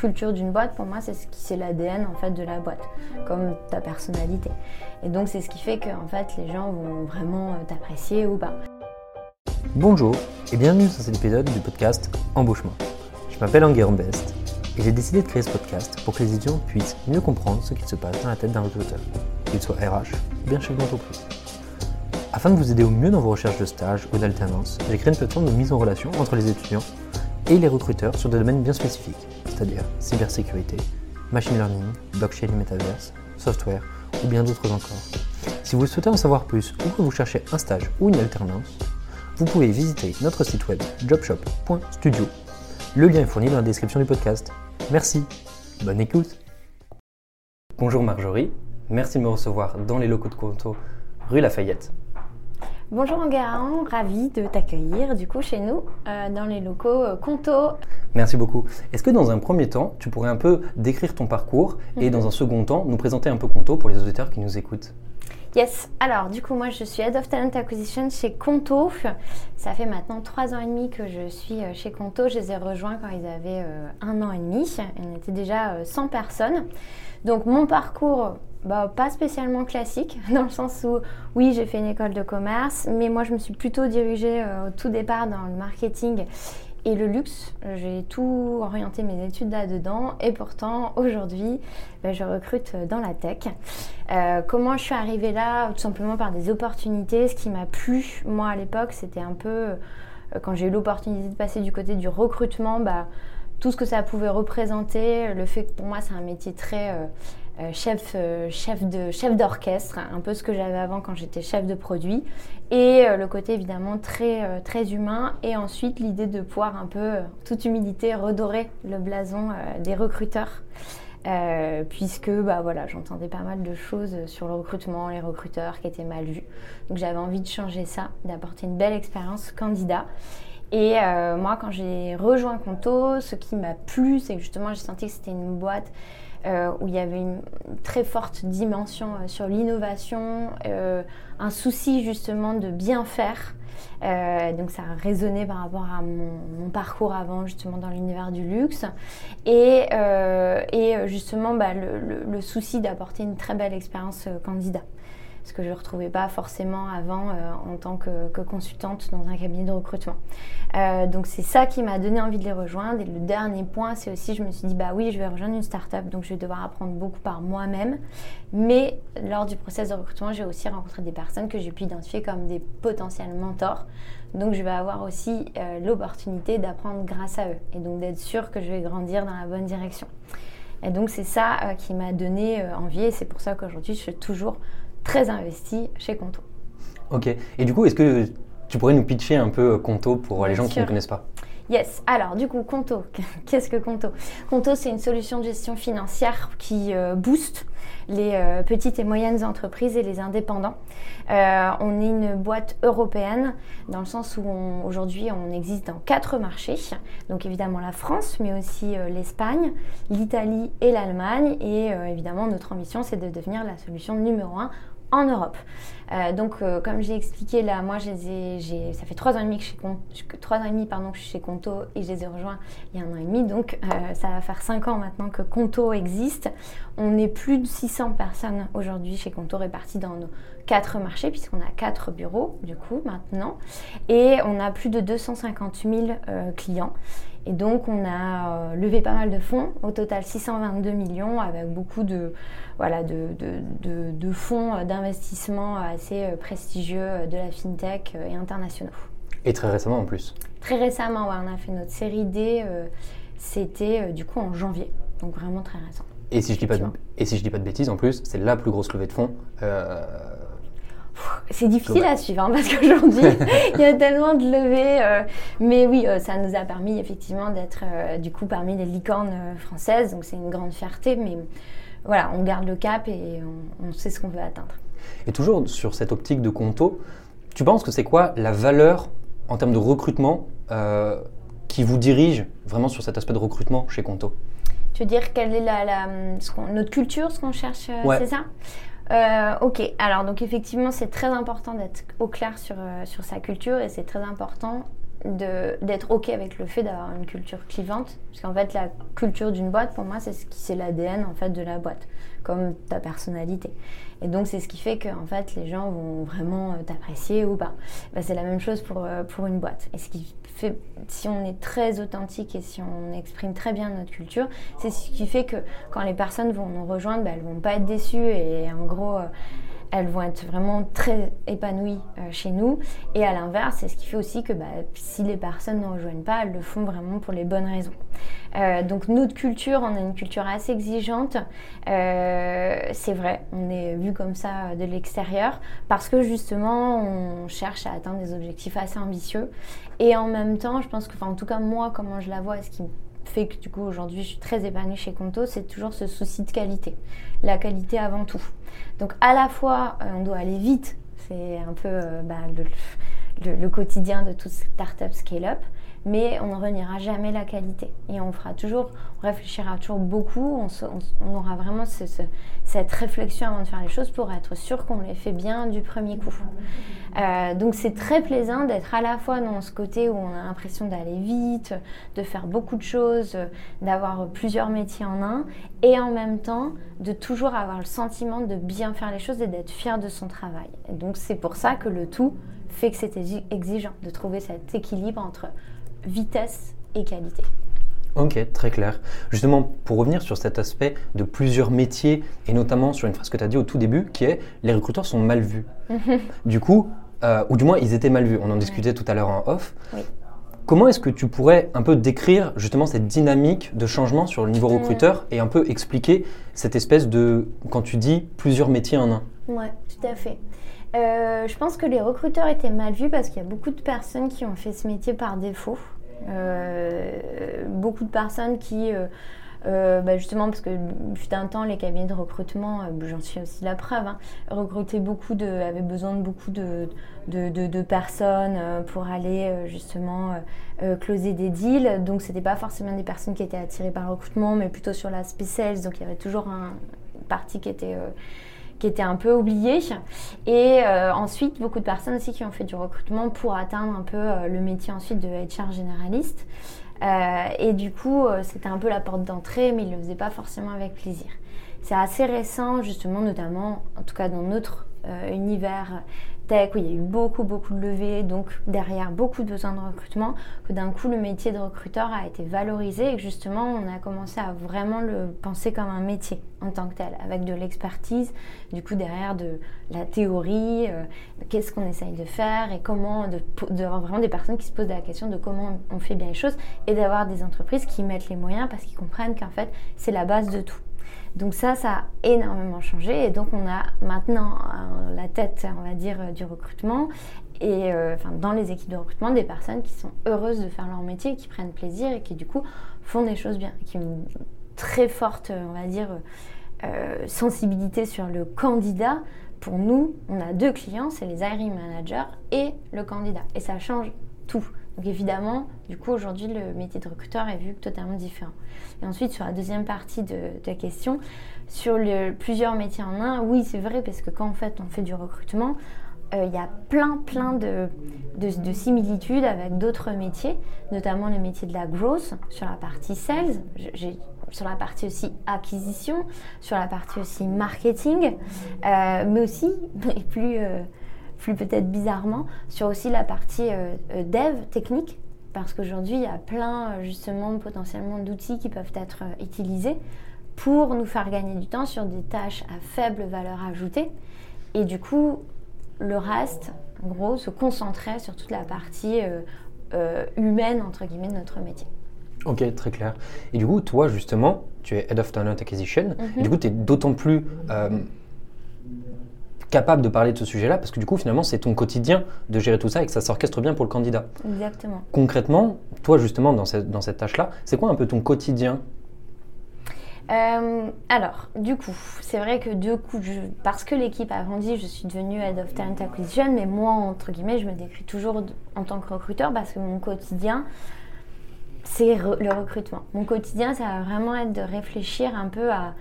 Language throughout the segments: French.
culture d'une boîte, pour moi, c'est ce qui c'est l'ADN en fait de la boîte, comme ta personnalité. Et donc c'est ce qui fait que en fait les gens vont vraiment euh, t'apprécier ou pas. Bonjour et bienvenue dans cet épisode du podcast Embauchement. Je m'appelle Anguerre Best et j'ai décidé de créer ce podcast pour que les étudiants puissent mieux comprendre ce qu'il se passe dans la tête d'un recruteur, qu'il soit RH ou bien chef d'entreprise. Afin de vous aider au mieux dans vos recherches de stage ou d'alternance, j'ai créé une plateforme de mise en relation entre les étudiants et les recruteurs sur des domaines bien spécifiques, c'est-à-dire cybersécurité, machine learning, blockchain et metaverse, software ou bien d'autres encore. Si vous souhaitez en savoir plus ou que vous cherchez un stage ou une alternance, vous pouvez visiter notre site web jobshop.studio. Le lien est fourni dans la description du podcast. Merci, bonne écoute. Bonjour Marjorie, merci de me recevoir dans les locaux de Conto, rue Lafayette. Bonjour Enguerrand, ravi de t'accueillir du coup chez nous euh, dans les locaux euh, Conto. Merci beaucoup. Est-ce que dans un premier temps, tu pourrais un peu décrire ton parcours et Mhm. dans un second temps, nous présenter un peu Conto pour les auditeurs qui nous écoutent? Yes, alors du coup moi je suis Head of Talent Acquisition chez Conto. Ça fait maintenant trois ans et demi que je suis euh, chez Conto. Je les ai rejoints quand ils avaient euh, un an et demi. On était déjà euh, 100 personnes. Donc mon parcours, bah, pas spécialement classique, dans le sens où oui j'ai fait une école de commerce, mais moi je me suis plutôt dirigée euh, au tout départ dans le marketing et le luxe. J'ai tout orienté mes études là-dedans et pourtant aujourd'hui bah, je recrute dans la tech. Euh, comment je suis arrivée là? Tout simplement par des opportunités. Ce qui m'a plu, moi à l'époque, c'était un peu euh, quand j'ai eu l'opportunité de passer du côté du recrutement, bah, tout ce que ça pouvait représenter, le fait que pour moi c'est un métier très euh, chef, euh, chef de chef d'orchestre, un peu ce que j'avais avant quand j'étais chef de produit, et euh, le côté évidemment très euh, très humain, et ensuite l'idée de pouvoir un peu, euh, toute humilité, redorer le blason euh, des recruteurs. Euh, puisque bah voilà, j'entendais pas mal de choses sur le recrutement, les recruteurs qui étaient mal vus. Donc j'avais envie de changer ça, d'apporter une belle expérience candidat. Et euh, moi, quand j'ai rejoint Conto, ce qui m'a plu, c'est que justement, j'ai senti que c'était une boîte euh, où il y avait une très forte dimension euh, sur l'innovation, euh, un souci justement de bien faire. Donc ça a résonné par rapport à mon, parcours avant justement dans l'univers du luxe et, justement bah, le, souci d'apporter une très belle expérience candidat ce que je ne retrouvais pas forcément avant euh, en tant que, consultante dans un cabinet de recrutement. Euh, donc c'est ça qui m'a donné envie de les rejoindre. Et le dernier point, c'est aussi, je me suis dit, bah oui, je vais rejoindre une start-up, donc je vais devoir apprendre beaucoup par moi-même. Mais lors du process de recrutement, j'ai aussi rencontré des personnes que j'ai pu identifier comme des potentiels mentors. Donc je vais avoir aussi euh, l'opportunité d'apprendre grâce à eux et donc d'être sûre que je vais grandir dans la bonne direction. Et donc c'est ça qui m'a donné envie et c'est pour ça qu'aujourd'hui je suis toujours très investie chez Conto. Ok. Et du coup, est-ce que tu pourrais nous pitcher un peu Conto pour les Bien gens qui sûr. ne connaissent pas? Yes, alors du coup, Conto, qu'est-ce que Conto? Conto, c'est une solution de gestion financière qui euh, booste les euh, petites et moyennes entreprises et les indépendants. Euh, on est une boîte européenne dans le sens où aujourd'hui on existe dans quatre marchés, donc évidemment la France, mais aussi euh, l'Espagne, l'Italie et l'Allemagne. Et euh, évidemment notre ambition c'est de devenir la solution numéro un en Europe. Euh, donc, euh, comme j'ai expliqué là, moi, ai- ça fait trois ans et demi que je suis trois ans et demi pardon que je suis chez Conto et je les ai rejoints il y a un an et demi. Donc, euh, ça va faire cinq ans maintenant que Conto existe. On est plus de 600 personnes aujourd'hui chez Conto réparties dans nos quatre marchés puisqu'on a quatre bureaux du coup maintenant et on a plus de 250 000 euh, clients. Et donc, on a euh, levé pas mal de fonds, au total 622 millions, avec beaucoup de, voilà, de, de- de- de fonds d'investissement assez euh, prestigieux euh, de la fintech et internationaux. Et très récemment en plus. Très récemment, ouais, on a fait notre série D, euh, c'était euh, du coup en janvier, donc vraiment très récent. Et si je dis pas de, Effectivement. et si je dis pas de bêtises, en plus, c'est la plus grosse levée de fonds. euh, C'est difficile à suivre hein, parce qu'aujourd'hui, il y a tellement de levées. euh, mais oui, euh, ça nous a permis effectivement d'être euh, du coup parmi les licornes françaises. Donc c'est une grande fierté. Mais voilà, on garde le cap et on, on sait ce qu'on veut atteindre. Et toujours sur cette optique de Conto, tu penses que c'est quoi la valeur en termes de recrutement qui vous dirige vraiment sur cet aspect de recrutement chez Conto Tu veux dire quelle est la, la- ce qu'on- notre culture, ce qu'on cherche, Ouais. c'est ça? Euh, ok, alors donc effectivement c'est très important d'être au clair sur, euh, sur sa culture et c'est très important d'être OK avec le fait d'avoir une culture clivante. Parce qu'en fait, la culture d'une boîte, pour moi, c'est ce qui c'est l'ADN en fait de la boîte, comme ta personnalité. Et donc, c'est ce qui fait que en fait, les gens vont vraiment euh, t'apprécier ou pas. Bah, c'est la même chose pour, euh, pour une boîte. Et ce qui fait, si on est très authentique et si on exprime très bien notre culture, c'est ce qui fait que quand les personnes vont nous rejoindre, bah, elles vont pas être déçues et en gros elles vont être vraiment très épanouies euh, chez nous. Et à l'inverse, c'est ce qui fait aussi que bah, si les personnes ne rejoignent pas, elles le font vraiment pour les bonnes raisons. Euh, donc notre culture, on a une culture assez exigeante. Euh, c'est vrai, on est vu comme ça de l'extérieur parce que justement, on cherche à atteindre des objectifs assez ambitieux. Et en même temps, je pense que, en tout cas moi, comment je la vois, ce qui fait que du coup aujourd'hui je suis très épanouie chez Conto, c'est toujours ce souci de qualité. La qualité avant tout. Donc à la fois euh, on doit aller vite, c'est un peu euh, bah, le, le, quotidien de toute startup scale-up, mais on ne reniera jamais la qualité. Et on fera toujours, on réfléchira toujours beaucoup, on, aura vraiment cette réflexion avant de faire les choses pour être sûr qu'on les fait bien du premier coup. Euh, donc c'est très plaisant d'être à la fois dans ce côté où on a l'impression d'aller vite, de faire beaucoup de choses, d'avoir plusieurs métiers en un, et en même temps de toujours avoir le sentiment de bien faire les choses et d'être fier de son travail. Et donc c'est pour ça que le tout fait que c'est exigeant de trouver cet équilibre entre vitesse et qualité. Ok, très clair. Justement, pour revenir sur cet aspect de plusieurs métiers, et notamment sur une phrase que tu as dit au tout début, qui est les recruteurs sont mal vus. du coup, euh, ou du moins ils étaient mal vus, on en discutait tout à l'heure en off. Comment est-ce que tu pourrais un peu décrire justement cette dynamique de changement sur le niveau mm. recruteur et un peu expliquer cette espèce de, quand tu dis plusieurs métiers en un? Oui, tout à fait. Euh, je pense que les recruteurs étaient mal vus parce qu'il y a beaucoup de personnes qui ont fait ce métier par défaut. Euh, beaucoup de personnes qui, euh, bah, justement, parce que fut un temps, les cabinets de recrutement, j'en suis aussi la preuve, hein, recrutaient beaucoup de, avaient besoin de beaucoup de, personnes pour aller justement closer des deals. Donc, c'était pas forcément des personnes qui étaient attirées par le recrutement, mais plutôt sur l'aspect sales. Donc, il y avait toujours un, une partie qui était un peu oublié. Et euh, ensuite, beaucoup de personnes aussi qui ont fait du recrutement pour atteindre un peu euh, le métier ensuite de HR généraliste. Euh, et du coup, c'était un peu la porte d'entrée, mais ils ne le faisaient pas forcément avec plaisir. C'est assez récent, justement, notamment, en tout cas dans notre univers où il y a eu beaucoup, beaucoup de levées, donc derrière beaucoup de besoins de recrutement, que d'un coup le métier de recruteur a été valorisé et que justement on a commencé à vraiment le penser comme un métier en tant que tel, avec de l'expertise, du coup derrière de la théorie, euh, qu'est-ce qu'on essaye de faire et comment, d'avoir vraiment des personnes qui se posent la question de comment on fait bien les choses et d'avoir des entreprises qui mettent les moyens parce qu'ils comprennent qu'en fait c'est la base de tout. Donc ça, ça a énormément changé et donc on a maintenant euh, la tête, on va dire, euh, du recrutement et euh, dans les équipes de recrutement des personnes qui sont heureuses de faire leur métier, qui prennent plaisir et qui du coup font des choses bien, qui ont une très forte, on va dire, sensibilité sur le candidat. Pour nous, on a deux clients, c'est les hiring managers et le candidat et ça change tout. Donc évidemment, du coup, aujourd'hui, le métier de recruteur est vu totalement différent. Et ensuite, sur la deuxième partie de, ta question, sur plusieurs métiers en un, oui, c'est vrai, parce que quand en fait on fait du recrutement, euh, il y a plein, plein de, de, similitudes avec d'autres métiers, notamment le métier de la growth, sur la partie sales, sur la partie aussi acquisition, sur la partie aussi marketing, euh, mais aussi, et plus... Euh, plus peut-être bizarrement, sur aussi la partie euh, euh, dev technique, parce qu'aujourd'hui, il y a plein euh, justement potentiellement d'outils qui peuvent être utilisés pour nous faire gagner du temps sur des tâches à faible valeur ajoutée. Et du coup, le reste, en gros, se concentrait sur toute la partie humaine, entre guillemets, de notre métier. Ok, très clair. Et du coup, toi, justement, tu es Head of Talent Acquisition. et du coup, tu es d'autant plus capable de parler de ce sujet-là parce que du coup, finalement, c'est ton quotidien de gérer tout ça et que ça s'orchestre bien pour le candidat. Exactement. Concrètement, toi, justement, dans cette, dans cette tâche-là, c'est quoi un peu ton quotidien? Euh, alors, du coup, c'est vrai que du coup, parce que l'équipe a grandi, je suis devenue Head of Talent Acquisition, mais moi, entre guillemets, je me décris toujours en tant que recruteur parce que mon quotidien, c'est le recrutement. Mon quotidien, ça va vraiment être de réfléchir un peu à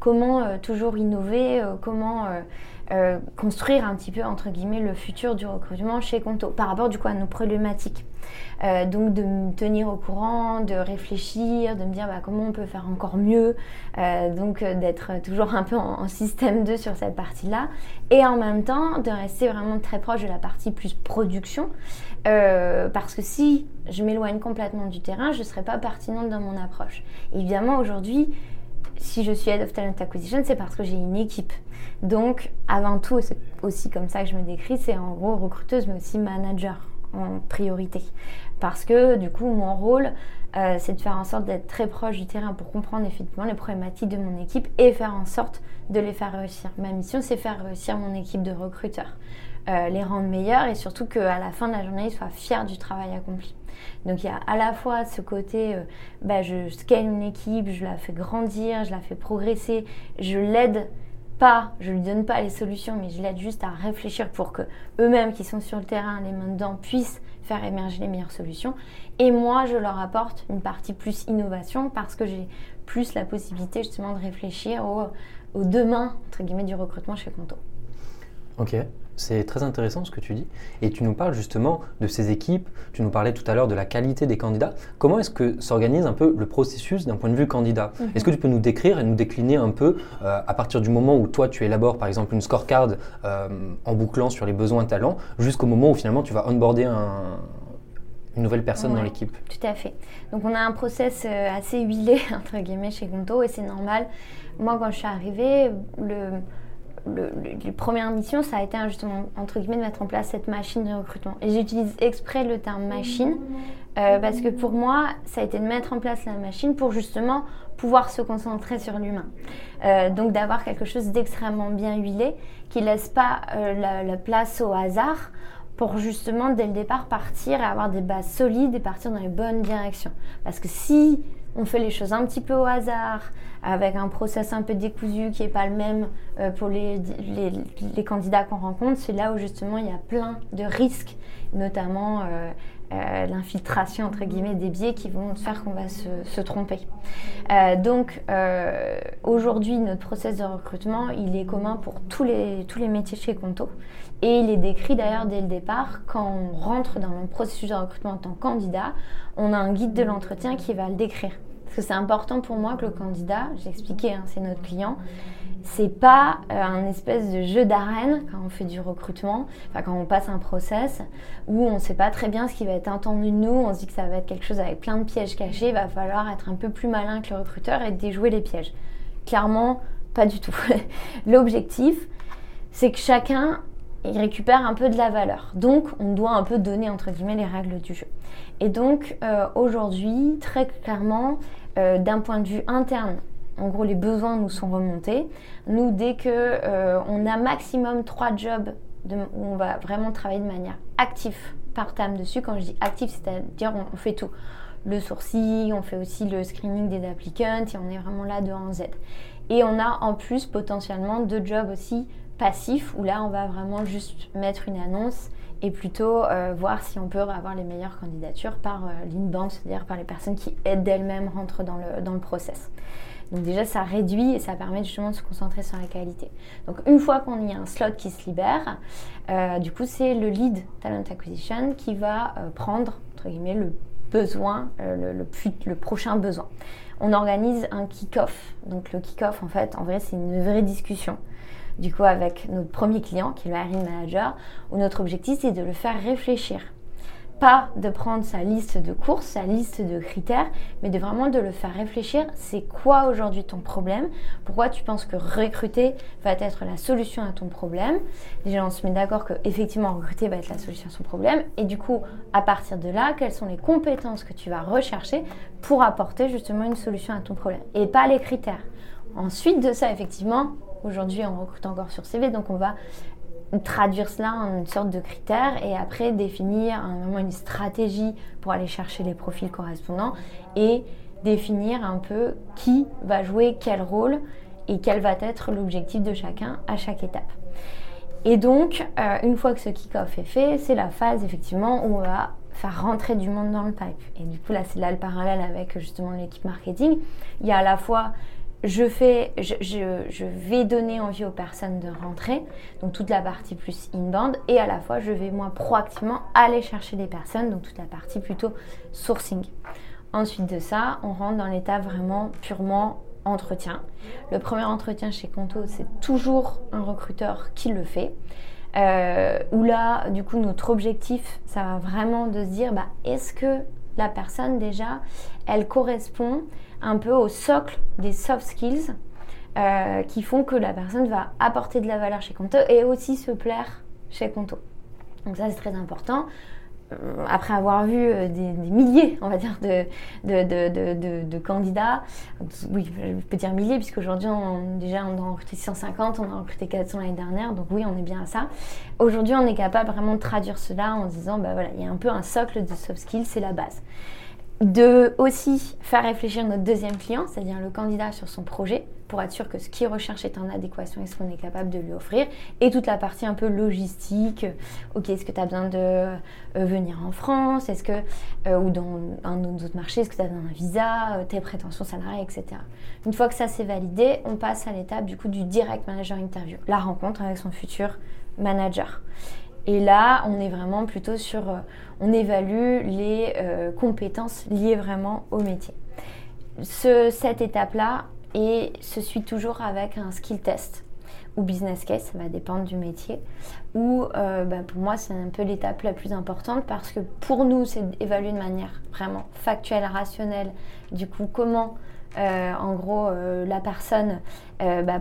comment toujours innover, comment construire un petit peu entre guillemets le futur du recrutement chez Conto par rapport du coup à nos problématiques. Euh, donc de me tenir au courant, de réfléchir, de me dire bah, comment on peut faire encore mieux, euh, donc euh, d'être toujours un peu en, système 2 sur cette partie-là, et en même temps de rester vraiment très proche de la partie plus production, parce que si je m'éloigne complètement du terrain, je ne serai pas pertinente dans mon approche. Évidemment, aujourd'hui, si je suis Head of Talent Acquisition, c'est parce que j'ai une équipe. Donc, avant tout, c'est aussi comme ça que je me décris, c'est en gros recruteuse, mais aussi manager en priorité. Parce que du coup, mon rôle, euh, c'est de faire en sorte d'être très proche du terrain pour comprendre effectivement les problématiques de mon équipe et faire en sorte de les faire réussir. Ma mission, c'est faire réussir mon équipe de recruteurs, euh, les rendre meilleurs et surtout qu'à la fin de la journée, ils soient fiers du travail accompli. Donc il y a à la fois ce côté, euh, bah, je scale une équipe, je la fais grandir, je la fais progresser, je l'aide pas, je lui donne pas les solutions, mais je l'aide juste à réfléchir pour que eux-mêmes qui sont sur le terrain, les mains dedans, puissent faire émerger les meilleures solutions. Et moi, je leur apporte une partie plus innovation parce que j'ai plus la possibilité justement de réfléchir au, demain entre guillemets du recrutement chez Conto. Ok, c'est très intéressant ce que tu dis. Et tu nous parles justement de ces équipes, tu nous parlais tout à l'heure de la qualité des candidats. Comment est-ce que s'organise un peu le processus d'un point de vue candidat? Mhm. Est-ce que tu peux nous décrire et nous décliner un peu euh, à partir du moment où toi tu élabores par exemple une scorecard euh, en bouclant sur les besoins talents jusqu'au moment où finalement tu vas onboarder une nouvelle personne dans l'équipe? Tout à fait. Donc on a un process euh, assez huilé entre guillemets chez Gonto et c'est normal. Moi quand je suis arrivée, le le, les premières missions, ça a été justement, entre guillemets, de mettre en place cette machine de recrutement. Et j'utilise exprès le terme machine euh, parce que pour moi, ça a été de mettre en place la machine pour justement pouvoir se concentrer sur l'humain. Euh, donc d'avoir quelque chose d'extrêmement bien huilé qui laisse pas euh, la, place au hasard pour justement dès le départ partir et avoir des bases solides et partir dans les bonnes directions. Parce que si on fait les choses un petit peu au hasard, avec un process un peu décousu qui n'est pas le même euh, pour les, les, candidats qu'on rencontre, c'est là où justement il y a plein de risques, notamment euh, euh, l'infiltration entre guillemets des biais qui vont faire qu'on va se, tromper. donc aujourd'hui notre process de recrutement il est commun pour tous les, tous les métiers chez Conto et il est décrit d'ailleurs dès le départ quand on rentre dans le processus de recrutement en tant que candidat, on a un guide de l'entretien qui va le décrire. Que c'est important pour moi que le candidat, j'ai expliqué, hein, c'est notre client, c'est pas euh, un espèce de jeu d'arène quand on fait du recrutement, quand on passe un process où on ne sait pas très bien ce qui va être entendu de nous, on se dit que ça va être quelque chose avec plein de pièges cachés, il va falloir être un peu plus malin que le recruteur et déjouer les pièges. Clairement, pas du tout. L'objectif, c'est que chacun il récupère un peu de la valeur. Donc, on doit un peu donner entre guillemets les règles du jeu. Et donc, euh, aujourd'hui, très clairement, euh, d'un point de vue interne, en gros, les besoins nous sont remontés. Nous, dès que euh, on a maximum trois jobs où on va vraiment travailler de manière active par terme dessus, quand je dis actif, c'est-à-dire on, fait tout. Le sourcil, on fait aussi le screening des applicants et on est vraiment là de A en Z. Et on a en plus potentiellement deux jobs aussi passifs où là on va vraiment juste mettre une annonce et plutôt euh, voir si on peut avoir les meilleures candidatures par euh, l'inbound, c'est-à-dire par les personnes qui aident d'elles-mêmes rentrent dans le, dans le process. Donc déjà, ça réduit et ça permet justement de se concentrer sur la qualité. Donc une fois qu'on y a un slot qui se libère, euh, du coup, c'est le lead talent acquisition qui va prendre, entre guillemets, le besoin, le, le, le, prochain besoin. On organise un kick-off. Donc le kick-off, en fait, en vrai, c'est une vraie discussion du coup avec notre premier client qui est le hiring manager, où notre objectif c'est de le faire réfléchir. Pas de prendre sa liste de courses, sa liste de critères, mais de vraiment de le faire réfléchir. C'est quoi aujourd'hui ton problème? Pourquoi tu penses que recruter va être la solution à ton problème? Déjà, on se met d'accord que effectivement recruter va être la solution à son problème. Et du coup, à partir de là, quelles sont les compétences que tu vas rechercher pour apporter justement une solution à ton problème? Et pas les critères. Ensuite de ça, effectivement, Aujourd'hui, on recrute encore sur CV, donc on va traduire cela en une sorte de critère et après définir vraiment une stratégie pour aller chercher les profils correspondants et définir un peu qui va jouer quel rôle et quel va être l'objectif de chacun à chaque étape. Et donc, euh, une fois que ce kick-off est fait, c'est la phase effectivement où on va faire rentrer du monde dans le pipe. Et du coup, là, c'est là le parallèle avec justement l'équipe marketing. Il y a à la fois je, fais, je, vais donner envie aux personnes de rentrer, donc toute la partie plus inbound, et à la fois je vais moi proactivement aller chercher des personnes, donc toute la partie plutôt sourcing. Ensuite de ça, on rentre dans l'état vraiment purement entretien. Le premier entretien chez Conto, c'est toujours un recruteur qui le fait. Euh, où là, du coup, notre objectif, ça va vraiment de se dire, bah, est-ce que la personne déjà, elle correspond un peu au socle des soft skills euh, qui font que la personne va apporter de la valeur chez Conto et aussi se plaire chez Conto. Donc ça c'est très important. Euh, après avoir vu euh, des, milliers, on va dire, de, de, candidats, oui, je peux dire milliers, puisqu'aujourd'hui, on, déjà, on a recruté 150, on a recruté 400 l'année dernière, donc oui, on est bien à ça. Aujourd'hui, on est capable vraiment de traduire cela en disant, bah voilà, il y a un peu un socle de soft skills, c'est la base de aussi faire réfléchir notre deuxième client, c'est-à-dire le candidat sur son projet, pour être sûr que ce qu'il recherche est en adéquation et ce qu'on est capable de lui offrir. Et toute la partie un peu logistique, ok, est-ce que tu as besoin de euh, venir en France, est-ce euh, ou dans un autre marché, est-ce que tu as besoin d'un visa, euh, tes prétentions salariales, etc. Une fois que ça c'est validé, on passe à l'étape du coup du direct manager interview, la rencontre avec son futur manager. Et là, on est vraiment plutôt sur, on évalue les compétences liées vraiment au métier. cette étape-là, et se suit toujours avec un skill test ou business case, ça va dépendre du métier. Ou euh, bah, pour moi, c'est un peu l'étape la plus importante parce que pour nous, c'est d'évaluer de manière vraiment factuelle, rationnelle, du coup, comment euh, en gros euh, la personne, bah,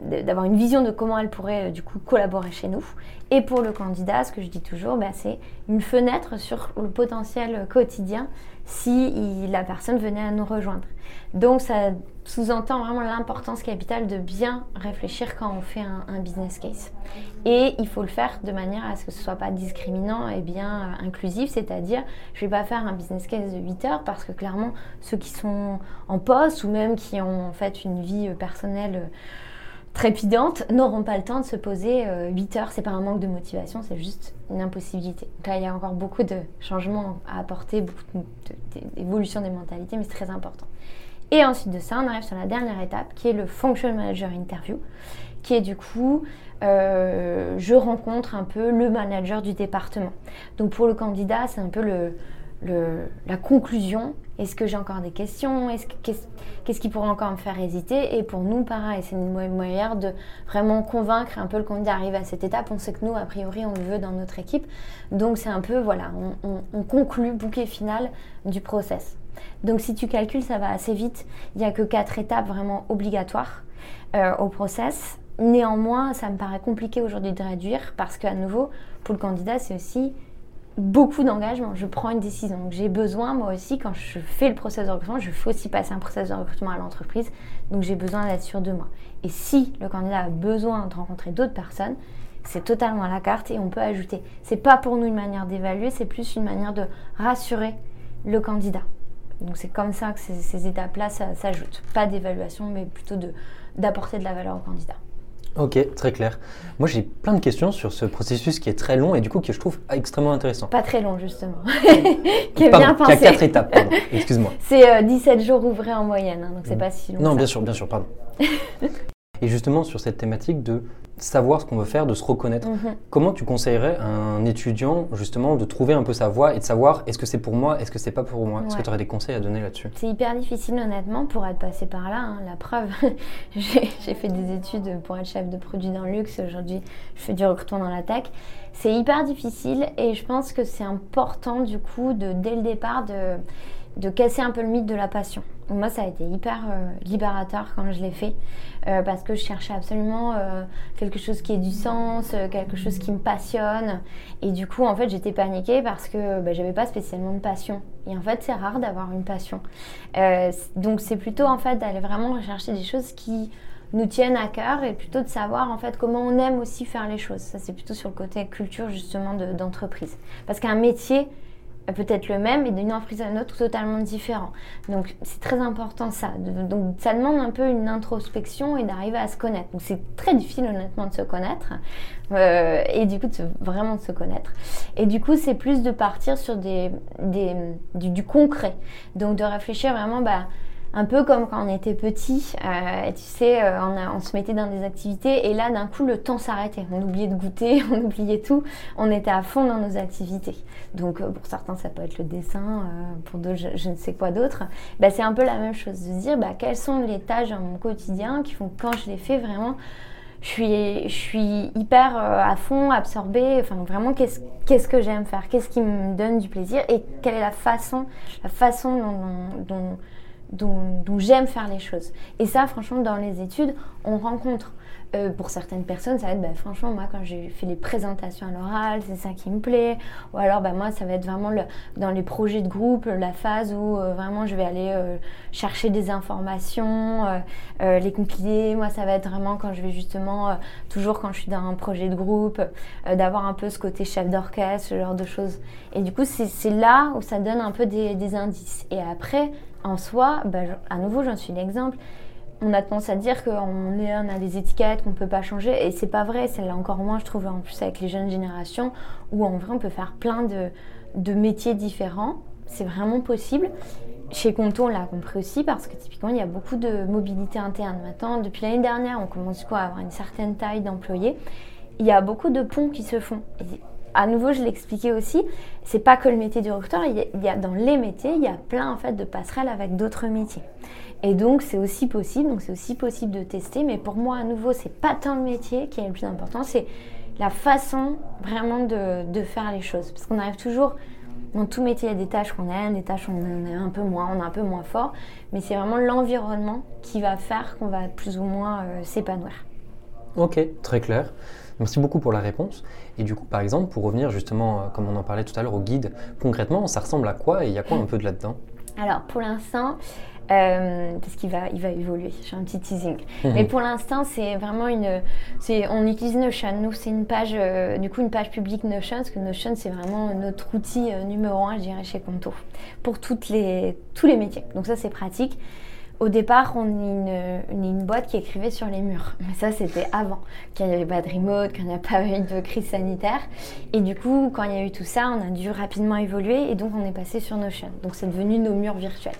d'avoir une vision de comment elle pourrait du coup collaborer chez nous. Et pour le candidat, ce que je dis toujours, bah, c'est une fenêtre sur le potentiel quotidien si la personne venait à nous rejoindre. Donc ça sous-entend vraiment l'importance capitale de bien réfléchir quand on fait un, business case. Et il faut le faire de manière à ce que ce ne soit pas discriminant et bien euh, inclusif, c'est-à-dire je ne vais pas faire un business case de 8 heures parce que clairement ceux qui sont en poste ou même qui ont en fait une vie euh, personnelle euh, trépidante n'auront pas le temps de se poser 8 heures. C'est pas un manque de motivation, c'est juste une impossibilité. Donc là, il y a encore beaucoup de changements à apporter, beaucoup d'évolution des mentalités, mais c'est très important. Et ensuite de ça, on arrive sur la dernière étape qui est le Function Manager Interview, qui est du coup, euh, je rencontre un peu le manager du département. Donc pour le candidat, c'est un peu le, la conclusion. Est-ce que j'ai encore des questions Qu'est-ce qui pourrait encore me faire hésiter? Et pour nous, pareil, c'est une manière de vraiment convaincre un peu le candidat d'arriver à cette étape. On sait que nous, a priori, on le veut dans notre équipe. Donc c'est un peu, voilà, on conclut bouquet final du process. Donc si tu calcules, ça va assez vite. Il n'y a que quatre étapes vraiment obligatoires euh, au process. Néanmoins, ça me paraît compliqué aujourd'hui de réduire parce qu'à nouveau, pour le candidat, c'est aussi beaucoup d'engagement. Je prends une décision. Donc j'ai besoin, moi aussi, quand je fais le process de recrutement, je fais aussi passer un process de recrutement à l'entreprise. Donc j'ai besoin d'être sûr de moi. Et si le candidat a besoin de rencontrer d'autres personnes, c'est totalement à la carte et on peut ajouter. C'est pas pour nous une manière d'évaluer, c'est plus une manière de rassurer le candidat. Donc c'est comme ça que ces, étapes-là s'ajoutent. Pas d'évaluation, mais plutôt d'apporter de, la valeur au candidat. Ok, très clair. Moi j'ai plein de questions sur ce processus qui est très long et du coup que je trouve extrêmement intéressant. Pas très long justement. qui est bien pensé. Qui a 4 étapes, excuse-moi. C'est 17 euh, jours ouvrés en moyenne, hein, donc c'est pas si long. Non, bien sûr, bien sûr, pardon. et justement sur cette thématique de savoir ce qu'on veut faire, de se reconnaître. Mhm. Comment tu conseillerais à un étudiant justement de trouver un peu sa voie et de savoir est-ce que c'est pour moi, est-ce que c'est pas pour moi? Est-ce que tu aurais des conseils à donner là-dessus? C'est hyper difficile honnêtement pour être passé par là. Hein. La preuve, j'ai fait des études pour être chef de produit dans le luxe. Aujourd'hui, je fais du recrutement dans la tech. C'est hyper difficile et je pense que c'est important du coup de dès le départ de de casser un peu le mythe de la passion. moi, ça a été hyper euh, libérateur quand je l'ai fait, euh, parce que je cherchais absolument euh, quelque chose qui ait du sens, quelque chose qui me passionne. Et du coup, en fait, j'étais paniquée parce que bah, j'avais pas spécialement de passion. Et en fait, c'est rare d'avoir une passion. donc, c'est plutôt en fait d'aller vraiment rechercher des choses qui nous tiennent à cœur et plutôt de savoir en fait comment on aime aussi faire les choses. Ça, c'est plutôt sur le côté culture justement d'entreprise. parce qu'un métier, peut-être le même et d'une entreprise à une autre totalement différent. Donc c'est très important ça. Donc ça demande un peu une introspection et d'arriver à se connaître. Donc c'est très difficile honnêtement de se connaître euh, et du coup de vraiment de se connaître. Et du coup c'est plus de partir sur des, des du, concret. Donc de réfléchir vraiment bah un peu comme quand on était petit, euh, tu sais, euh, on, se mettait dans des activités et là d'un coup le temps s'arrêtait. On oubliait de goûter, on oubliait tout, on était à fond dans nos activités. Donc euh, pour certains ça peut être le dessin, pour d'autres je, ne sais quoi d'autre. Bah, c'est un peu la même chose de se dire bah, quelles sont les tâches dans mon quotidien qui font que quand je les fais vraiment je suis, hyper à fond, absorbée. Enfin, vraiment, qu'est-ce, que j'aime faire? Qu'est-ce qui me donne du plaisir? Et quelle est la façon, la façon dont j'aime faire les choses. Et ça, franchement, dans les études, on rencontre. Euh, pour certaines personnes, ça va être, bah, franchement, moi, quand j'ai fait les présentations à l'oral, c'est ça qui me plaît. Ou alors, bah, moi, ça va être vraiment dans les projets de groupe, la phase où euh, vraiment je vais aller euh, chercher des informations, les compiler. Moi, ça va être vraiment quand je vais justement, toujours quand je suis dans un projet de groupe, d'avoir un peu ce côté chef d'orchestre, ce genre de choses. Et du coup, c'est là où ça donne un peu des indices. Et après, en soi, bah, à nouveau, j'en suis l'exemple. On a tendance à dire qu'on on a des étiquettes qu'on ne peut pas changer, et c'est pas vrai. C'est là encore moins, je trouve, en plus avec les jeunes générations, où en vrai, on peut faire plein de, métiers différents. C'est vraiment possible. Chez Conto, on l'a compris aussi parce que typiquement, il y a beaucoup de mobilité interne. Maintenant, depuis l'année dernière, on commence quoi, à avoir une certaine taille d'employés. Il y a beaucoup de ponts qui se font à nouveau, je l'expliquais aussi, c'est pas que le métier du recruteur, il y, a, dans les métiers, il y a plein en fait de passerelles avec d'autres métiers. Et donc c'est aussi possible, donc c'est aussi possible de tester, mais pour moi à nouveau, c'est pas tant le métier qui est le plus important, c'est la façon vraiment de, faire les choses. Parce qu'on arrive toujours, dans tout métier, il y a des tâches qu'on aime, des tâches on est un peu moins, on est un peu moins fort, mais c'est vraiment l'environnement qui va faire qu'on va plus ou moins euh, s'épanouir. Ok, très clair. Merci beaucoup pour la réponse. Et du coup, par exemple, pour revenir justement, euh, comme on en parlait tout à l'heure, au guide, concrètement, ça ressemble à quoi et il y a quoi un peu de là-dedans? Alors, pour l'instant, euh, parce qu'il va, il va évoluer. J'ai un petit teasing. Mhm. Mais pour l'instant, c'est vraiment une. C'est, on utilise Notion. Nous, c'est une page, euh, du coup, une page publique Notion, parce que Notion, c'est vraiment notre outil numéro un, je dirais, chez Conto, pour toutes les, tous les métiers. Donc ça, c'est pratique. Au départ, on est une, boîte qui écrivait sur les murs. Mais ça, c'était avant, qu'il n'y avait pas de remote, qu'il n'y a pas eu de crise sanitaire. Et du coup, quand il y a eu tout ça, on a dû rapidement évoluer et donc on est passé sur Notion. Donc c'est devenu nos murs virtuels.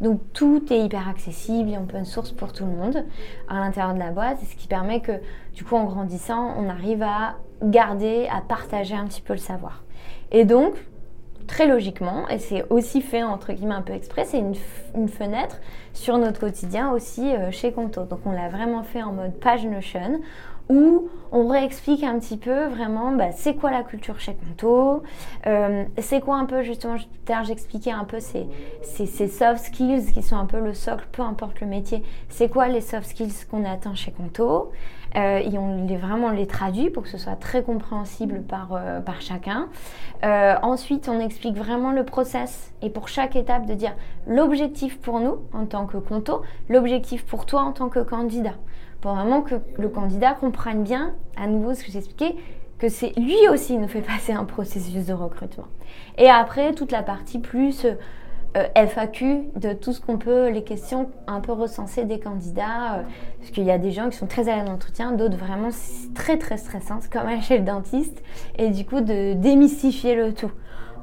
Donc tout est hyper accessible et open source pour tout le monde à l'intérieur de la boîte, ce qui permet que du coup en grandissant, on arrive à garder, à partager un petit peu le savoir. Et donc, très logiquement, et c'est aussi fait entre guillemets un peu exprès, c'est une, fenêtre sur notre quotidien aussi euh, chez Conto. Donc on l'a vraiment fait en mode page Notion où on réexplique un petit peu vraiment bah, c'est quoi la culture chez Conto, euh, c'est quoi un peu justement, j'expliquais un peu ces, ces, soft skills qui sont un peu le socle, peu importe le métier, c'est quoi les soft skills qu'on attend chez Conto, et on les, vraiment les traduit pour que ce soit très compréhensible par, euh, par chacun. Euh, ensuite, on explique vraiment le process et pour chaque étape de dire l'objectif pour nous en tant que conto, l'objectif pour toi en tant que candidat. Pour vraiment que le candidat comprenne bien, à nouveau ce que j'expliquais, que c'est lui aussi nous fait passer un processus de recrutement. Et après, toute la partie plus euh, FAQ de tout ce qu'on peut, les questions un peu recensées des candidats, euh, parce qu'il y a des gens qui sont très à l'aise d'entretien, d'autres vraiment très très stressants, comme chez le dentiste, et du coup de démystifier le tout.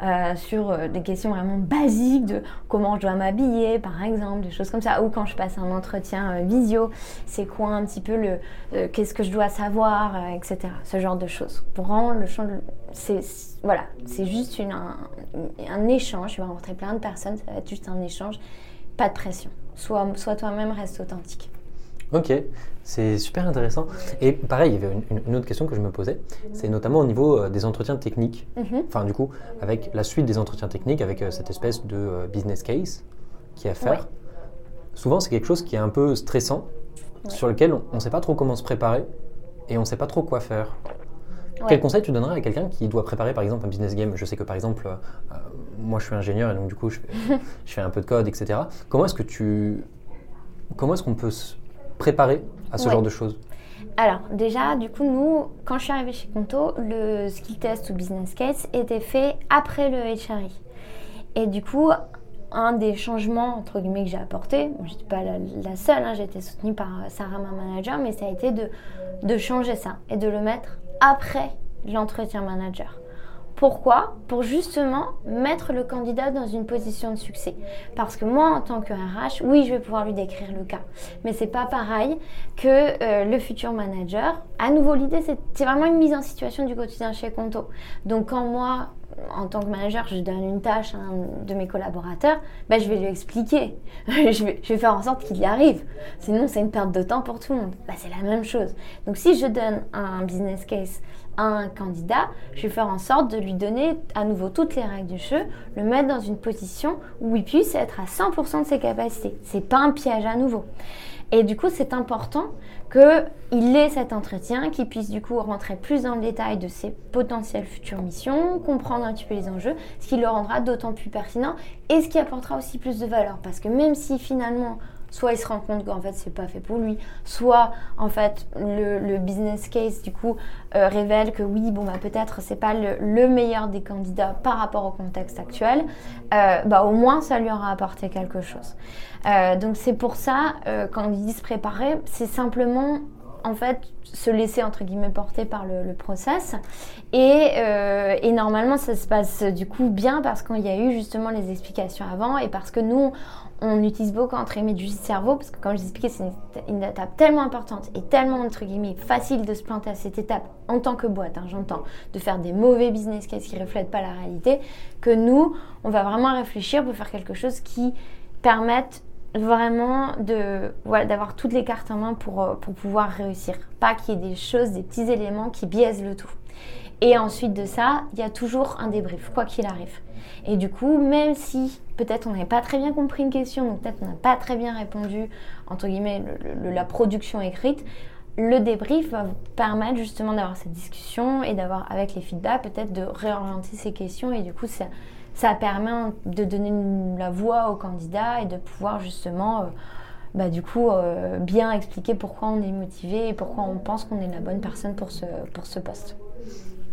Euh, sur euh, des questions vraiment basiques de comment je dois m'habiller, par exemple, des choses comme ça, ou quand je passe un entretien euh, visio, c'est quoi un petit peu le, qu'est-ce que je dois savoir, etc. Ce genre de choses. Pour rendre le champ, c'est voilà, c'est juste une, un, échange. Je vais rencontrer plein de personnes, ça va être juste un échange, pas de pression. Sois, sois toi-même, reste authentique. Ok, c'est super intéressant. Et pareil, il y avait une, autre question que je me posais, c'est notamment au niveau euh, des entretiens techniques. Mhm. Enfin, du coup, avec la suite des entretiens techniques, avec euh, cette espèce de euh, business case qui est à faire. Souvent, c'est quelque chose qui est un peu stressant, sur lequel on ne sait pas trop comment se préparer et on ne sait pas trop quoi faire. Quel conseil tu donnerais à quelqu'un qui doit préparer par exemple un business game? Je sais que par exemple, moi je suis ingénieur et donc du coup je fais, je fais un peu de code, etc. Comment est-ce que tu, comment est-ce qu'on peut préparer à ce genre de choses alors déjà, du coup, nous, quand je suis arrivée chez Conto, le skill test ou business case était fait après le HRI. Et du coup, un des changements entre guillemets que j'ai apporté, je n'étais pas la, seule, hein, j'ai été soutenue par Sarah, ma manager, mais ça a été de, de changer ça et de le mettre après l'entretien manager Pourquoi? Pour justement mettre le candidat dans une position de succès. Parce que moi, en tant que RH, oui, je vais pouvoir lui décrire le cas. Mais c'est pas pareil que euh, le futur manager. À nouveau, l'idée, c'est vraiment une mise en situation du quotidien chez Conto. Donc, quand moi, en tant que manager, je donne une tâche à un de mes collaborateurs, ben, je vais lui expliquer. je, vais, faire en sorte qu'il y arrive. Sinon, c'est une perte de temps pour tout le monde. Ben, c'est la même chose. Donc, si je donne un business case un candidat, je vais faire en sorte de lui donner à nouveau toutes les règles du jeu, le mettre dans une position où il puisse être à 100% de ses capacités. C'est pas un piège à nouveau. Et du coup, c'est important qu'il ait cet entretien, qu'il puisse du coup rentrer plus dans le détail de ses potentielles futures missions, comprendre un petit peu les enjeux, ce qui le rendra d'autant plus pertinent et ce qui apportera aussi plus de valeur. Parce que même si finalement soit il se rend compte qu'en fait c'est pas fait pour lui, soit en fait le, business case du coup euh, révèle que oui bon bah peut-être c'est pas le, meilleur des candidats par rapport au contexte actuel, euh, bah au moins ça lui aura apporté quelque chose. Euh, donc c'est pour ça quand dit se préparer, c'est simplement en fait se laisser entre guillemets porter par le, process. Et, et, normalement ça se passe du coup bien parce qu'il y a eu justement les explications avant et parce que nous on utilise beaucoup entre guillemets du cerveau parce que comme je vous expliquais c'est une, étape tellement importante et tellement entre guillemets facile de se planter à cette étape en tant que boîte, hein, j'entends, de faire des mauvais business cases qui reflètent pas la réalité, que nous on va vraiment réfléchir pour faire quelque chose qui permette vraiment de d'avoir toutes les cartes en main pour, euh, pour pouvoir réussir, pas qu'il y ait des choses, des petits éléments qui biaisent le tout. Et ensuite de ça, il y a toujours un débrief, quoi qu'il arrive. Et du coup, même si peut-être on n'avait pas très bien compris une question, ou peut-être on n'a pas très bien répondu, entre guillemets, la production écrite, le débrief va vous permettre justement d'avoir cette discussion et d'avoir, avec les feedbacks, peut-être de réorienter ces questions. Et du coup, ça, ça permet de donner la voix au candidat et de pouvoir justement, euh, bah, du coup, euh, bien expliquer pourquoi on est motivé et pourquoi on pense qu'on est la bonne personne pour ce, pour ce poste.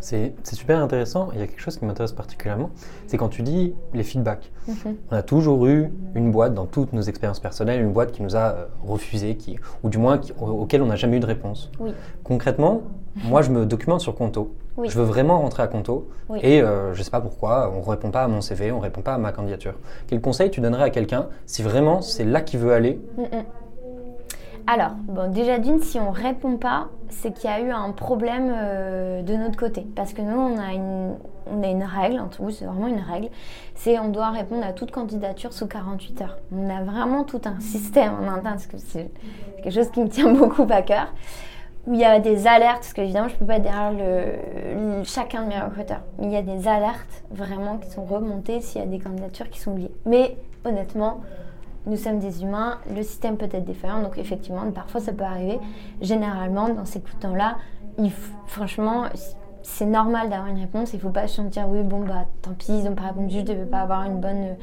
C'est super intéressant. Il y a quelque chose qui m'intéresse particulièrement, c'est quand tu dis les feedbacks. Mhm. On a toujours eu une boîte dans toutes nos expériences personnelles, une boîte qui nous a euh, refusé, qui, ou du moins auquel on n'a jamais eu de réponse. Concrètement, moi je me documente sur Conto. Je veux vraiment rentrer à Conto et euh, je ne sais pas pourquoi, on ne répond pas à mon CV, on ne répond pas à ma candidature. Quel conseil tu donnerais à quelqu'un si vraiment c'est là qu'il veut aller? Alors, bon, déjà d'une, si on répond pas, c'est qu'il y a eu un problème euh, de notre côté. Parce que nous, on a une, on a une règle, c'est vraiment une règle, c'est on doit répondre à toute candidature sous 48 heures. On a vraiment tout un système en interne, parce que c'est quelque chose qui me tient beaucoup à cœur, où il y a des alertes, parce qu'évidemment, je ne peux pas être derrière le, chacun de mes recruteurs, mais il y a des alertes vraiment qui sont remontées s'il y a des candidatures qui sont oubliées. Mais honnêtement, nous sommes des humains, le système peut être différent, donc effectivement, parfois ça peut arriver. Généralement, dans ces coups de temps-là, franchement, c'est normal d'avoir une réponse. Il ne faut pas se dire oui, bon, bah tant pis, ils n'ont pas répondu, je ne devais pas avoir une bonne,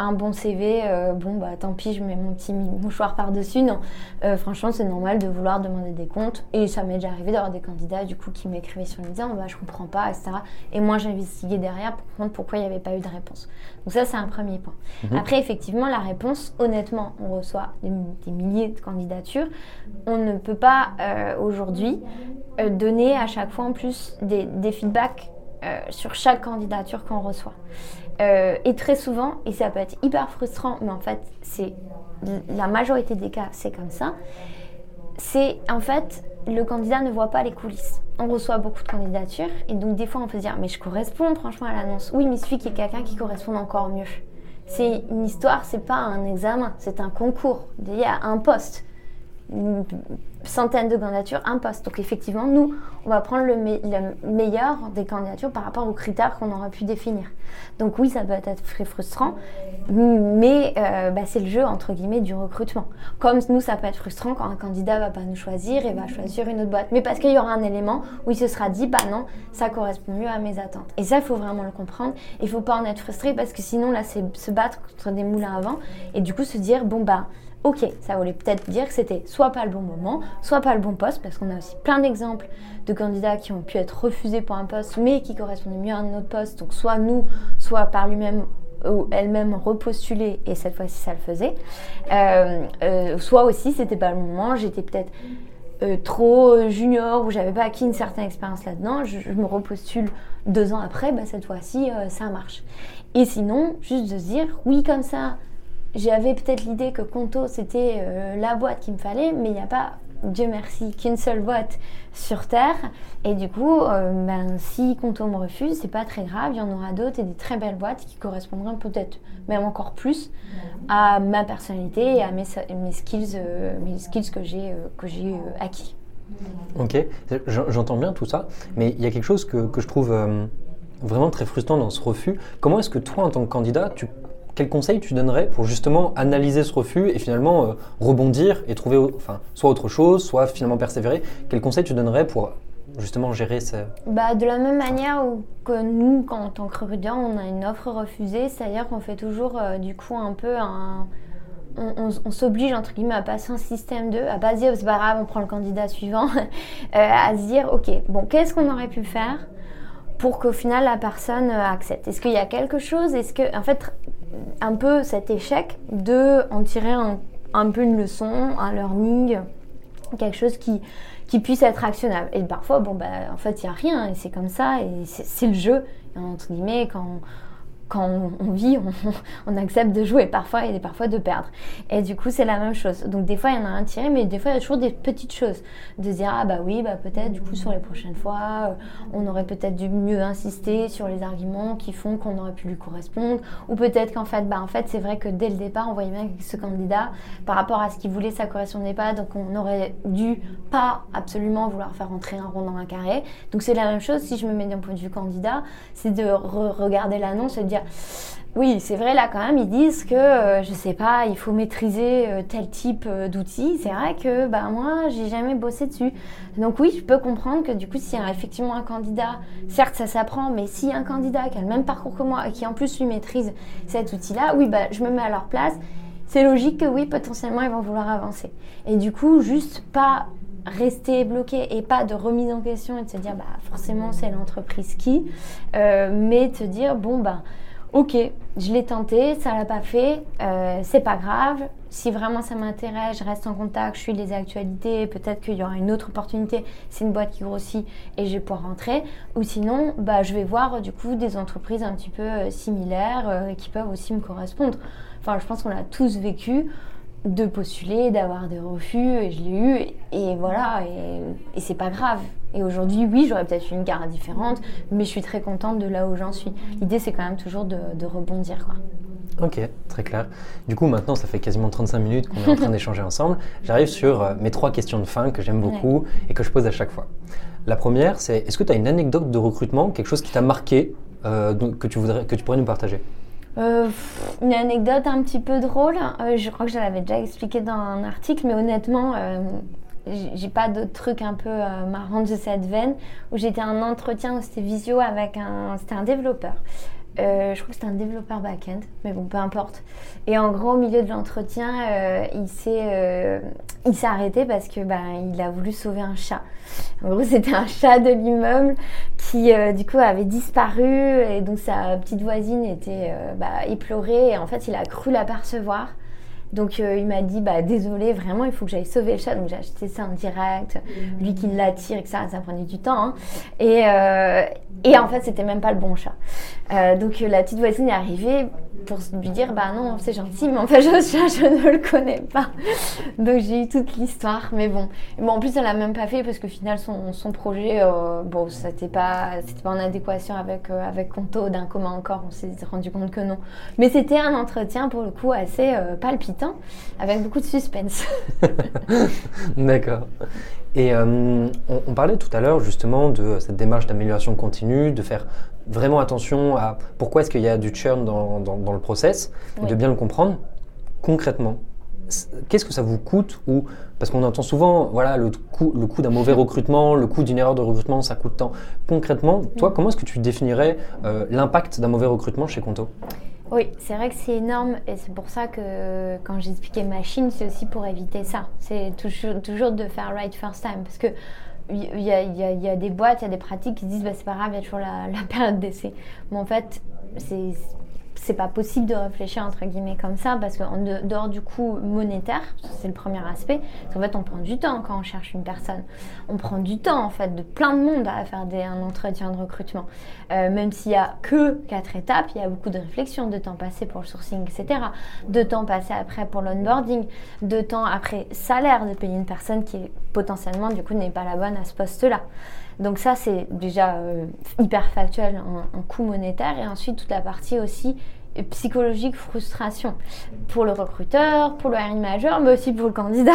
un bon CV. Euh, bon, bah tant pis, je mets mon petit mouchoir par-dessus. Non, euh, franchement, c'est normal de vouloir demander des comptes. Et ça m'est déjà arrivé d'avoir des candidats du coup qui m'écrivaient sur LinkedIn bah, je comprends pas, etc. Et moi, j'ai investigué derrière pour comprendre pourquoi il n'y avait pas eu de réponse. Donc, ça, c'est un premier point. Mhm. Après, effectivement, la réponse, honnêtement, on reçoit des, milliers de candidatures. On ne peut pas euh, aujourd'hui donner à chaque fois en plus des des, feedbacks euh, sur chaque candidature qu'on reçoit. Euh, et très souvent, et ça peut être hyper frustrant, mais en fait, c'est la majorité des cas, c'est comme ça. C'est en fait, le candidat ne voit pas les coulisses. On reçoit beaucoup de candidatures, et donc des fois, on peut se dire, mais je corresponds franchement à l'annonce. Oui, mais il suffit qu'il y ait quelqu'un qui corresponde encore mieux. C'est une histoire, c'est pas un examen, c'est un concours. Il y a un poste centaines de candidatures, un poste. Donc effectivement, nous, on va prendre le, meilleur des candidatures par rapport aux critères qu'on aurait pu définir. Donc oui, ça peut être très frustrant, mais euh, bah, c'est le jeu, entre guillemets, du recrutement. Comme nous, ça peut être frustrant quand un candidat va pas nous choisir et va choisir une autre boîte. Mais parce qu'il y aura un élément où il se sera dit, bah non, ça correspond mieux à mes attentes. Et ça, il faut vraiment le comprendre. Il faut pas en être frustré parce que sinon, là, c'est se battre contre des moulins à vent et du coup se dire, bon, bah Ok, ça voulait peut-être dire que c'était soit pas le bon moment, soit pas le bon poste, parce qu'on a aussi plein d'exemples de candidats qui ont pu être refusés pour un poste, mais qui correspondaient mieux à un autre poste. Donc soit nous, soit par lui-même ou elle-même repostulé et cette fois-ci ça le faisait. Euh, euh, soit aussi c'était pas le moment, j'étais peut-être euh, trop junior ou j'avais pas acquis une certaine expérience là-dedans, je, me repostule deux ans après, bah, cette fois-ci, ça marche. Et sinon, juste de se dire, oui, comme ça, j'avais peut-être l'idée que Conto, c'était euh, la boîte qu'il me fallait, mais il n'y a pas, Dieu merci, qu'une seule boîte sur Terre. Et du coup, ben, si Conto me refuse, c'est pas très grave, il y en aura d'autres et des très belles boîtes qui correspondront peut-être même encore plus à ma personnalité et à mes, skills, euh, mes skills que j'ai euh, j'ai euh, acquis. Ok, j'entends bien tout ça, mais il y a quelque chose que, que je trouve vraiment très frustrant dans ce refus. Comment est-ce que toi, en tant que candidat, tu, quel conseil tu donnerais pour justement analyser ce refus et finalement rebondir et trouver enfin, soit autre chose, soit finalement persévérer? Quel conseil tu donnerais pour justement gérer ça? Bah, De la même manière que nous, quand, en tant que recruteur, on a une offre refusée, c'est-à-dire qu'on fait toujours euh, du coup un peu un... On, s'oblige entre guillemets à passer un système 2, à pas dire c'est pas grave, on prend le candidat suivant, euh, à se dire ok, bon, qu'est-ce qu'on aurait pu faire pour qu'au final la personne euh, accepte? Est-ce qu'il y a quelque chose? Est-ce que, en fait, un peu cet échec de en tirer un, un peu une leçon, un learning, quelque chose qui, qui puisse être actionnable. Et parfois, bon, bah, en fait, il n'y a rien, et c'est comme ça, et c'est le jeu, entre guillemets, quand quand on, vit, on, accepte de jouer parfois et parfois de perdre. Et du coup, c'est la même chose. Donc des fois, il y en a un tiré, mais des fois, il y a toujours des petites choses. De dire, ah bah oui, bah peut-être, du coup, sur les prochaines fois, euh, on aurait peut-être dû mieux insister sur les arguments qui font qu'on aurait pu lui correspondre. Ou peut-être qu'en fait, bah en fait, c'est vrai que dès le départ, on voyait bien que ce candidat, par rapport à ce qu'il voulait, ça correspondait pas. Donc on aurait dû pas absolument vouloir faire entrer un rond dans un carré. Donc c'est la même chose si je me mets d'un point de vue candidat, c'est de regarder l'annonce et de dire oui, c'est vrai, là quand même, ils disent que, euh, je sais pas, il faut maîtriser euh, tel type euh, d'outils. C'est vrai que bah, moi, j'ai jamais bossé dessus. Donc oui, je peux comprendre que du coup, s'il y a effectivement un candidat, certes, ça s'apprend, mais s'il y a un candidat qui a le même parcours que moi et qui en plus lui maîtrise cet outil-là, oui, bah, je me mets à leur place. C'est logique que oui, potentiellement, ils vont vouloir avancer. Et du coup, juste pas rester bloqué et pas de remise en question et de se dire, bah, forcément, c'est l'entreprise qui, mais te dire, bon, bah, ok, je l'ai tenté, ça l'a pas fait, euh, c'est pas grave. Si vraiment ça m'intéresse, je reste en contact, je suis les actualités, peut-être qu'il y aura une autre opportunité, c'est une boîte qui grossit et je vais pouvoir rentrer. Ou sinon, bah, je vais voir du coup des entreprises un petit peu euh, similaires euh, qui peuvent aussi me correspondre. Enfin, je pense qu'on a tous vécu de postuler, d'avoir des refus, et je l'ai eu, et, voilà, et, et c'est pas grave. Et aujourd'hui, oui, j'aurais peut-être une carte différente, mais je suis très contente de là où j'en suis. L'idée, c'est quand même toujours de, rebondir. Quoi. Ok, très clair. Du coup, maintenant, ça fait quasiment 35 minutes qu'on est en train d'échanger ensemble. J'arrive sur euh, mes trois questions de fin que j'aime beaucoup et que je pose à chaque fois. La première, c'est est-ce que tu as une anecdote de recrutement, quelque chose qui t'a marqué, euh, que, tu voudrais, que tu pourrais nous partager? Euh, une anecdote un petit peu drôle, je crois que je l'avais déjà expliqué dans un article, mais honnêtement, j'ai pas d'autres trucs un peu euh, marrants de cette veine où j'étais un entretien où c'était visio avec un c'était un développeur euh, je crois que c'était un développeur back-end, mais bon, peu importe. Et en gros, au milieu de l'entretien, euh, il s'est s'est arrêté parce que bah, il a voulu sauver un chat. En gros, c'était un chat de l'immeuble qui du coup avait disparu et donc sa petite voisine était bah, éplorée et en fait, il a cru l'apercevoir. Donc euh, il m'a dit bah désolé vraiment il faut que j'aille sauver le chat. Donc j'ai acheté ça en direct. Lui qui l'attire et que ça ça prenait du temps hein. et, euh, et en fait c'était même pas le bon chat. Euh, donc la petite voisine est arrivée pour lui dire bah non c'est gentil mais en fait je, je, ne le connais pas. Donc j'ai eu toute l'histoire mais bon. Bon en plus elle a même pas fait parce qu'au final son, son projet bon c'était pas c'était pas en adéquation avec avec Conto d'un commun encore on s'est rendu compte que non. Mais c'était un entretien pour le coup assez palpitant avec beaucoup de suspense. D'accord. Et euh, on, parlait tout à l'heure justement de cette démarche d'amélioration continue, de faire vraiment attention à pourquoi est-ce qu'il y a du churn dans, dans, le process, de bien le comprendre. Concrètement, qu'est-ce que ça vous coûte ou parce qu'on entend souvent voilà le coût, le coût d'un mauvais recrutement, le coût d'une erreur de recrutement, ça coûte tant. Concrètement, toi, comment est-ce que tu définirais euh, l'impact d'un mauvais recrutement chez Conto? Oui, c'est vrai que c'est énorme et c'est pour ça que quand j'expliquais machine, c'est aussi pour éviter ça. C'est toujours, toujours de faire right first time parce que il y, a, des boîtes, il y a des pratiques qui disent bah, c'est pas grave, il y a toujours la, période d'essai. Mais en fait, c'est c'est pas possible de réfléchir entre guillemets comme ça parce qu'en dehors du coût monétaire, c'est le premier aspect. En fait, on prend du temps quand on cherche une personne. On prend du temps en fait de plein de monde à faire un entretien de recrutement. Euh, même s'il y a que quatre étapes, il y a beaucoup de réflexion, de temps passé pour le sourcing, etc. De temps passé après pour l'onboarding, de temps après salaire de payer une personne qui potentiellement du coup n'est pas la bonne à ce poste-là. Donc ça, c'est déjà euh, hyper factuel en, coût monétaire. Et ensuite, toute la partie aussi psychologique, frustration pour le recruteur, pour le hiring manager, mais aussi pour le candidat.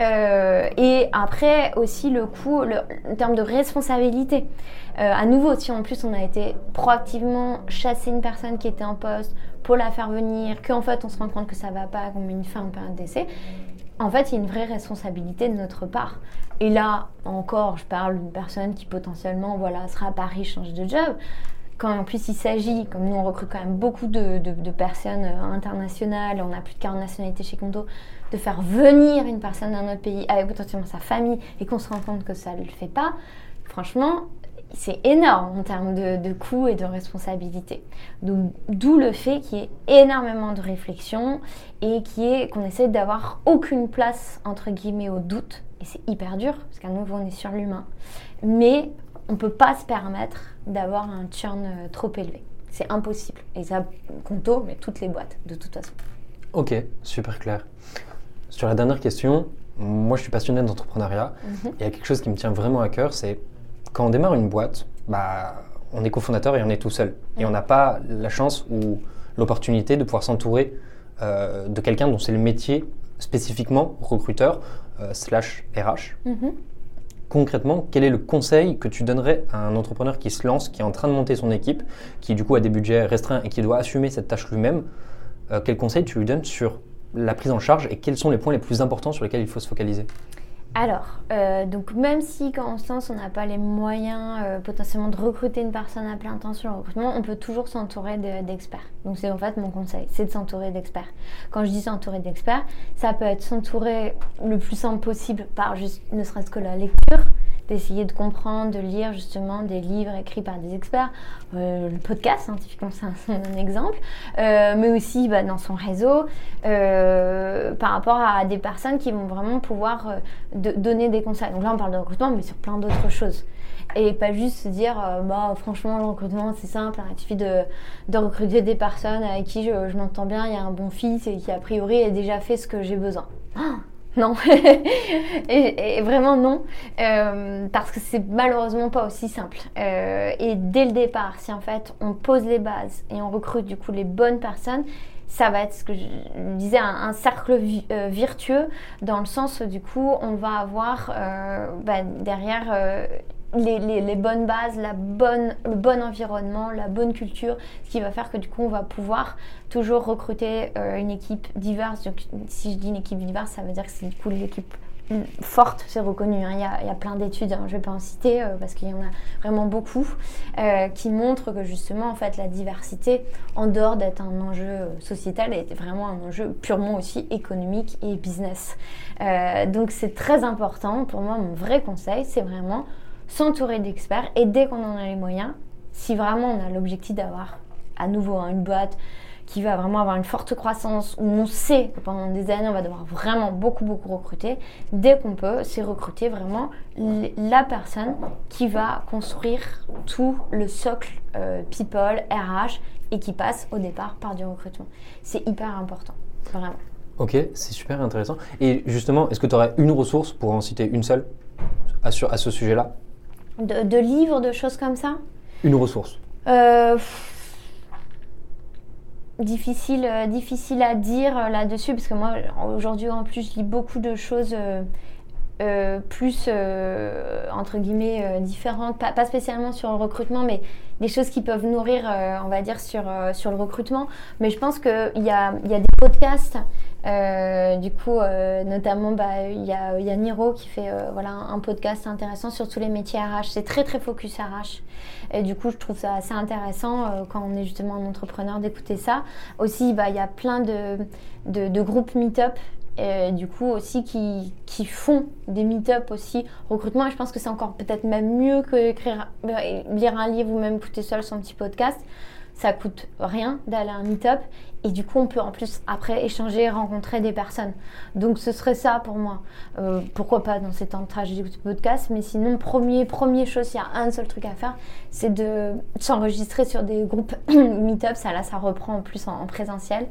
Euh, et après aussi le coût en termes de responsabilité. Euh, à nouveau, si en plus on a été proactivement chasser une personne qui était en poste pour la faire venir, qu'en fait on se rend compte que ça va pas, qu'on met une fin en période d'essai, en fait, il y a une vraie responsabilité de notre part. Et là, encore, je parle d'une personne qui potentiellement voilà, sera à Paris, change de job. Quand en plus il s'agit, comme nous on recrute quand même beaucoup de, personnes euh, internationales, on a plus de 40 nationalités chez Conto, de faire venir une personne d'un autre pays avec potentiellement sa famille et qu'on se rend compte que ça ne le fait pas, franchement, c'est énorme en termes de, coûts et de responsabilité. d'où le fait qu'il y ait énormément de réflexion et qu'on essaie d'avoir aucune place, entre guillemets, au doute. Et c'est hyper dur, parce qu'à nouveau, on est sur l'humain. Mais on ne peut pas se permettre d'avoir un churn euh, trop élevé. C'est impossible. Et ça, compto, mais toutes les boîtes, de toute façon. Ok, super clair. Sur la dernière question, moi je suis passionné d'entrepreneuriat. Mhm. Il y a quelque chose qui me tient vraiment à cœur, c'est quand on démarre une boîte, bah, on est cofondateur et on est tout seul. Et on n'a pas la chance ou l'opportunité de pouvoir s'entourer euh, de quelqu'un dont c'est le métier spécifiquement recruteur euh, slash RH. Mm-hmm. Concrètement, quel est le conseil que tu donnerais à un entrepreneur qui se lance, qui est en train de monter son équipe, qui du coup a des budgets restreints et qui doit assumer cette tâche lui-même euh, Quel conseil tu lui donnes sur la prise en charge et quels sont les points les plus importants sur lesquels il faut se focaliser? Alors, euh, donc même si quand on se lance, on n'a pas les moyens euh, potentiellement de recruter une personne à plein temps sur le recrutement, on peut toujours s'entourer d'experts. donc c'est en fait mon conseil, c'est de s'entourer d'experts. Quand je dis s'entourer d'experts, ça peut être s'entourer le plus simple possible par juste ne serait-ce que la lecture, d'essayer de comprendre, de lire justement des livres écrits par des experts, euh, le podcast scientifiquement c'est un, exemple, euh, mais aussi bah, dans son réseau, euh, par rapport à des personnes qui vont vraiment pouvoir donner des conseils. Donc là on parle de recrutement, mais sur plein d'autres choses. Et pas juste se dire, bah franchement le recrutement c'est simple, hein, il suffit de, de, recruter des personnes avec qui je, m'entends bien, il y a un bon fit et qui a priori a déjà fait ce que j'ai besoin. Ah non, vraiment non, euh, parce que c'est malheureusement pas aussi simple. Euh, et dès le départ, si en fait on pose les bases et on recrute du coup les bonnes personnes, ça va être ce que je disais un, cercle euh, virtueux dans le sens du coup on va avoir bah, derrière les, bonnes bases, le bon environnement, la bonne culture, ce qui va faire que du coup on va pouvoir toujours recruter euh, une équipe diverse. Donc, si je dis une équipe diverse, ça veut dire que c'est du coup l'équipe forte, c'est reconnu. Hein. Il, y a, plein d'études, hein. je ne vais pas en citer euh, parce qu'il y en a vraiment beaucoup, euh, qui montrent que justement en fait la diversité, en dehors d'être un enjeu sociétal, est vraiment un enjeu purement aussi économique et business. donc c'est très important. Pour moi, mon vrai conseil, c'est vraiment s'entourer d'experts et dès qu'on en a les moyens, si vraiment on a l'objectif d'avoir à nouveau hein, une boîte qui va vraiment avoir une forte croissance, où on sait que pendant des années on va devoir vraiment beaucoup beaucoup recruter, dès qu'on peut, c'est recruter vraiment la personne qui va construire tout le socle euh, people, RH et qui passe au départ par du recrutement. C'est hyper important, vraiment. Ok, c'est super intéressant. Et justement, est-ce que tu aurais une ressource pour en citer une seule à ce sujet-là? De, livres, de choses comme ça Une ressource euh, difficile, euh, difficile à dire euh, là-dessus, parce que moi, aujourd'hui, en plus, je lis beaucoup de choses plus, entre guillemets, différentes, pas, spécialement sur le recrutement, mais des choses qui peuvent nourrir, on va dire, sur, sur le recrutement. Mais je pense qu'il y a, y a des podcasts euh, du coup, euh, notamment, bah, il y, a, y, a, Niro qui fait euh, voilà, un podcast intéressant sur tous les métiers RH. C'est très très focus RH. Et du coup, je trouve ça assez intéressant quand on est justement un entrepreneur d'écouter ça. Aussi, bah, il y a plein de, de, groupes meet-up et du coup aussi qui, qui font des meet-up aussi recrutement et je pense que c'est encore peut-être même mieux que écrire, lire un livre ou même écouter seul son petit podcast ça coûte rien d'aller à un meet-up et du coup on peut en plus après échanger, rencontrer des personnes. Donc ce serait ça pour moi. Euh, pourquoi pas dans ces temps de trajet du podcast, mais sinon premier premier chose, il y a un seul truc à faire, c'est de s'enregistrer sur des groupes meet-up. Ça là ça reprend en plus en présentiel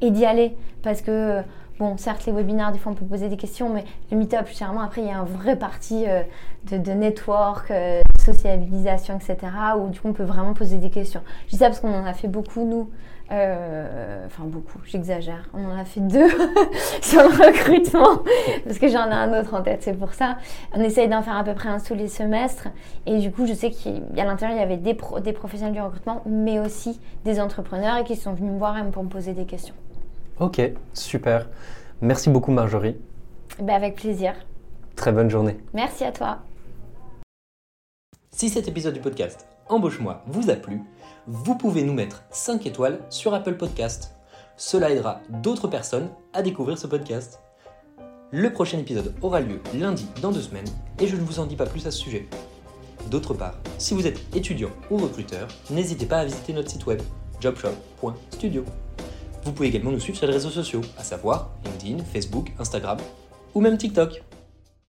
et d'y aller parce que Bon, certes, les webinaires, des fois, on peut poser des questions, mais le meet-up, généralement, après, il y a un vrai parti euh, de, network, euh, de sociabilisation, etc., où du coup, on peut vraiment poser des questions. Je dis ça parce qu'on en a fait beaucoup, nous. Euh, enfin, beaucoup, j'exagère. On en a fait deux sur le recrutement, parce que j'en ai un autre en tête, c'est pour ça. On essaye d'en faire à peu près un tous les semestres. Et du coup, je sais qu'à l'intérieur, il y avait des, des professionnels du recrutement, mais aussi des entrepreneurs et qui sont venus me voir pour me poser des questions. Ok, super. Merci beaucoup Marjorie. Ben avec plaisir. Très bonne journée. Merci à toi. Si cet épisode du podcast Embauche-moi vous a plu, vous pouvez nous mettre 5 étoiles sur Apple Podcast. Cela aidera d'autres personnes à découvrir ce podcast. Le prochain épisode aura lieu lundi dans deux semaines et je ne vous en dis pas plus à ce sujet. D'autre part, si vous êtes étudiant ou recruteur, n'hésitez pas à visiter notre site web jobshop.studio. Vous pouvez également nous suivre sur les réseaux sociaux, à savoir LinkedIn, Facebook, Instagram ou même TikTok.